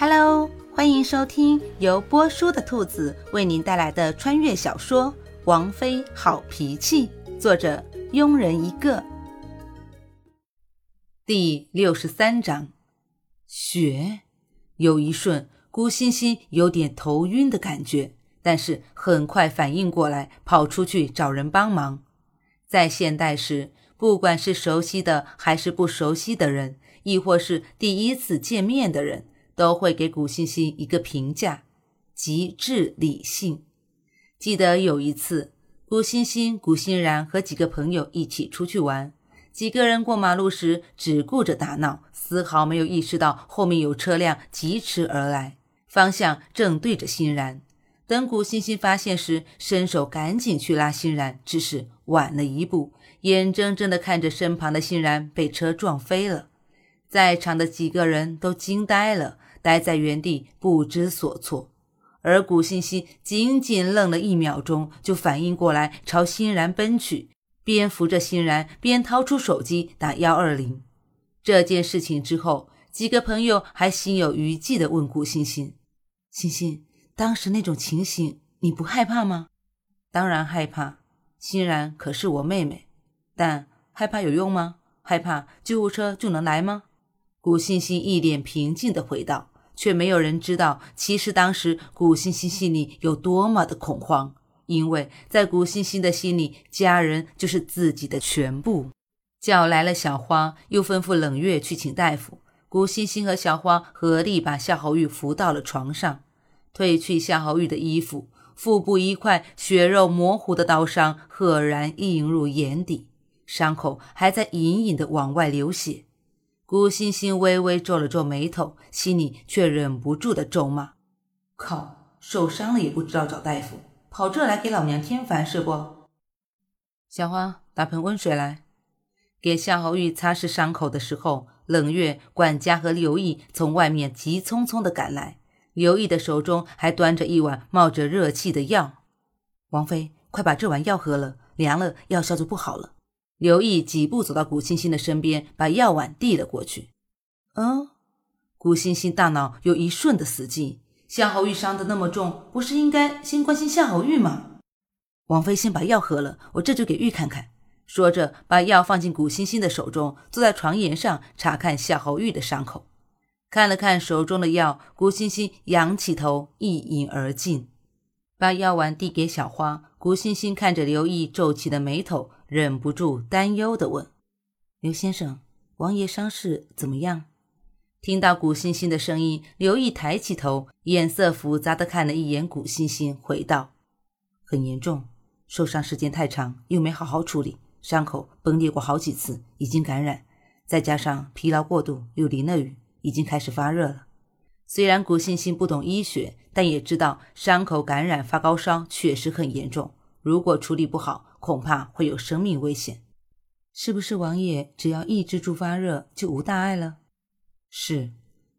Hello，欢迎收听由波叔的兔子为您带来的穿越小说《王妃好脾气》，作者庸人一个。第六十三章，雪。有一瞬，顾欣欣有点头晕的感觉，但是很快反应过来，跑出去找人帮忙。在现代时，不管是熟悉的还是不熟悉的人，亦或是第一次见面的人。都会给古欣欣一个评价：极致理性。记得有一次，古欣欣、古欣然和几个朋友一起出去玩，几个人过马路时只顾着打闹，丝毫没有意识到后面有车辆疾驰而来，方向正对着欣然。等古欣欣发现时，伸手赶紧去拉欣然，只是晚了一步，眼睁睁地看着身旁的欣然被车撞飞了。在场的几个人都惊呆了。待在原地不知所措，而古欣欣仅仅愣了一秒钟，就反应过来，朝欣然奔去，边扶着欣然，边掏出手机打幺二零。这件事情之后，几个朋友还心有余悸地问古欣欣：“欣欣，当时那种情形，你不害怕吗？”“当然害怕，欣然可是我妹妹。但害怕有用吗？害怕救护车就能来吗？”古欣欣一脸平静地回道。却没有人知道，其实当时古欣欣心里有多么的恐慌，因为在古欣欣的心里，家人就是自己的全部。叫来了小花，又吩咐冷月去请大夫。古欣欣和小花合力把夏侯玉扶到了床上，褪去夏侯玉的衣服，腹部一块血肉模糊的刀伤赫然映入眼底，伤口还在隐隐的往外流血。古欣欣微微皱了皱眉头，心里却忍不住的咒骂：“靠，受伤了也不知道找大夫，跑这来给老娘添烦是不？”小花，打盆温水来，给夏侯玉擦拭伤口的时候，冷月、管家和刘毅从外面急匆匆的赶来，刘毅的手中还端着一碗冒着热气的药。王妃，快把这碗药喝了，凉了药效就不好了。刘毅几步走到古欣欣的身边，把药碗递了过去。嗯，古欣欣大脑有一瞬的死寂。夏侯玉伤得那么重，不是应该先关心夏侯玉吗？王妃先把药喝了，我这就给玉看看。说着，把药放进古欣欣的手中，坐在床沿上查看夏侯玉的伤口。看了看手中的药，古欣欣仰起头，一饮而尽。把药碗递给小花，古欣欣看着刘毅皱起的眉头。忍不住担忧地问：“刘先生，王爷伤势怎么样？”听到古欣欣的声音，刘毅抬起头，眼色复杂地看了一眼古欣欣，回道：“很严重，受伤时间太长，又没好好处理，伤口崩裂过好几次，已经感染，再加上疲劳过度，又淋了雨，已经开始发热了。”虽然古欣欣不懂医学，但也知道伤口感染发高烧确实很严重，如果处理不好。恐怕会有生命危险，是不是王爷只要抑制住发热就无大碍了？是，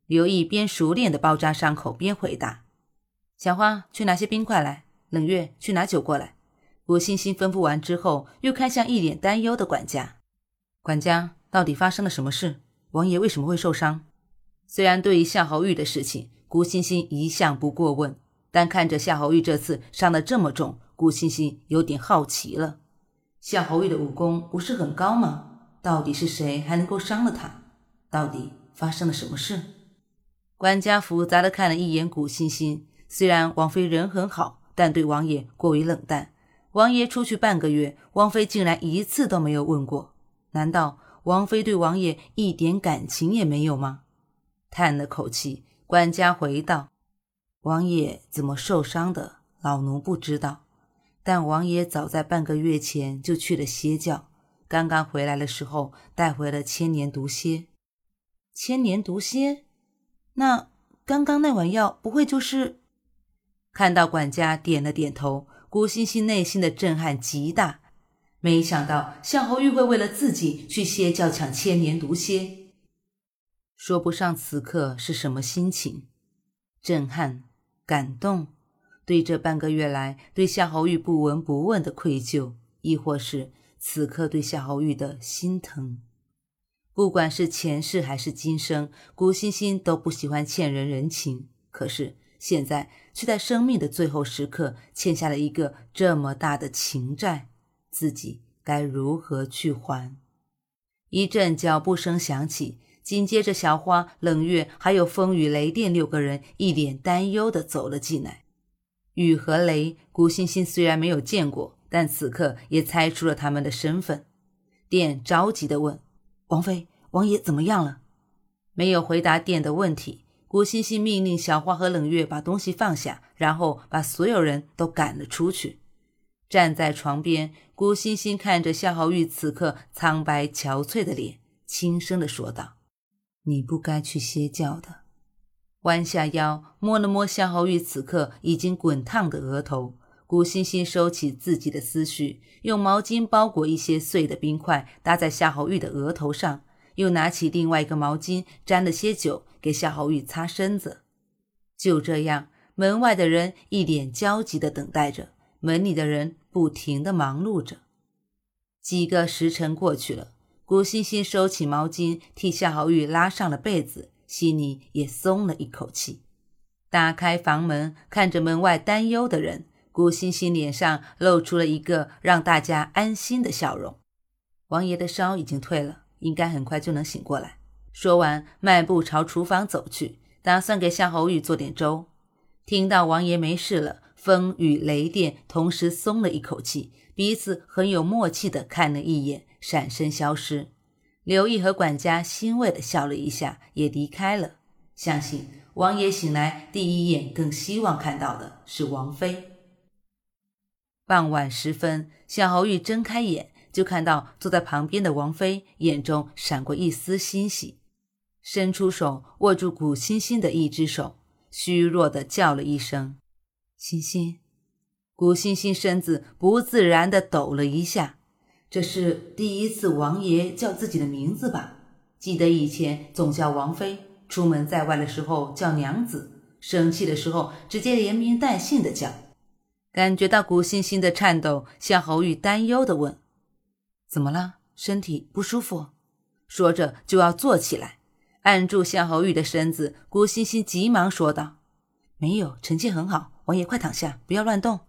刘毅边熟练的包扎伤口边回答。小花去拿些冰块来，冷月去拿酒过来。古欣欣吩咐完之后，又看向一脸担忧的管家。管家，到底发生了什么事？王爷为什么会受伤？虽然对于夏侯玉的事情，古欣欣一向不过问，但看着夏侯玉这次伤得这么重。顾欣欣有点好奇了，夏侯玉的武功不是很高吗？到底是谁还能够伤了他？到底发生了什么事？管家复杂的看了一眼顾欣欣，虽然王妃人很好，但对王爷过于冷淡。王爷出去半个月，王妃竟然一次都没有问过，难道王妃对王爷一点感情也没有吗？叹了口气，管家回道：“王爷怎么受伤的，老奴不知道。”但王爷早在半个月前就去了歇教，刚刚回来的时候带回了千年毒蝎。千年毒蝎？那刚刚那碗药不会就是？看到管家点了点头，古欣欣内心的震撼极大，没想到向侯玉会为了自己去歇教抢千年毒蝎，说不上此刻是什么心情，震撼、感动。对这半个月来对夏侯玉不闻不问的愧疚，亦或是此刻对夏侯玉的心疼，不管是前世还是今生，古欣欣都不喜欢欠人人情。可是现在却在生命的最后时刻欠下了一个这么大的情债，自己该如何去还？一阵脚步声响起，紧接着小花、冷月还有风雨雷电六个人一脸担忧的走了进来。雨和雷，古欣欣虽然没有见过，但此刻也猜出了他们的身份。电着急的问。王妃，王爷怎么样了？没有回答殿的问题。古欣欣命令小花和冷月把东西放下，然后把所有人都赶了出去。站在床边，古欣欣看着夏侯玉此刻苍白憔悴的脸，轻声的说道：“你不该去歇觉的。”弯下腰，摸了摸夏侯玉此刻已经滚烫的额头。古欣欣收起自己的思绪，用毛巾包裹一些碎的冰块，搭在夏侯玉的额头上，又拿起另外一个毛巾，沾了些酒，给夏侯玉擦身子。就这样，门外的人一脸焦急地等待着，门里的人不停地忙碌着。几个时辰过去了，古欣欣收起毛巾，替夏侯玉拉上了被子，心里也松了一口气。打开房门，看着门外担忧的人。古欣欣脸上露出了一个让大家安心的笑容。王爷的烧已经退了，应该很快就能醒过来。说完，迈步朝厨房走去，打算给夏侯玉做点粥。听到王爷没事了，风雨雷电同时松了一口气，彼此很有默契的看了一眼，闪身消失。刘毅和管家欣慰的笑了一下，也离开了。相信王爷醒来第一眼，更希望看到的是王妃。傍晚时分，小侯玉睁开眼，就看到坐在旁边的王妃，眼中闪过一丝欣喜，伸出手握住古欣欣的一只手，虚弱的叫了一声：“欣欣。”古欣欣身子不自然的抖了一下，这是第一次王爷叫自己的名字吧？记得以前总叫王妃，出门在外的时候叫娘子，生气的时候直接连名带姓的叫。感觉到古欣欣的颤抖，夏侯玉担忧的问：“怎么了？身体不舒服？”说着就要坐起来，按住夏侯玉的身子。古欣欣急忙说道：“没有，臣妾很好。王爷快躺下，不要乱动。”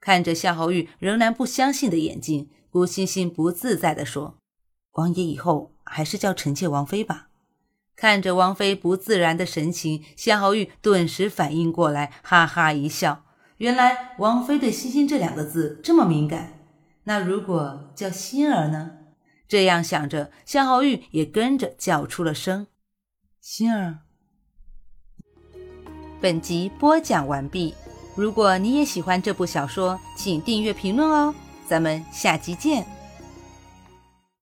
看着夏侯玉仍然不相信的眼睛，吴欣欣不自在的说：“王爷以后还是叫臣妾王妃吧。”看着王妃不自然的神情，夏侯玉顿时反应过来，哈哈一笑。原来王妃对“欣欣”这两个字这么敏感，那如果叫欣儿呢？这样想着，夏侯玉也跟着叫出了声：“欣儿。”本集播讲完毕。如果你也喜欢这部小说，请订阅、评论哦。咱们下集见。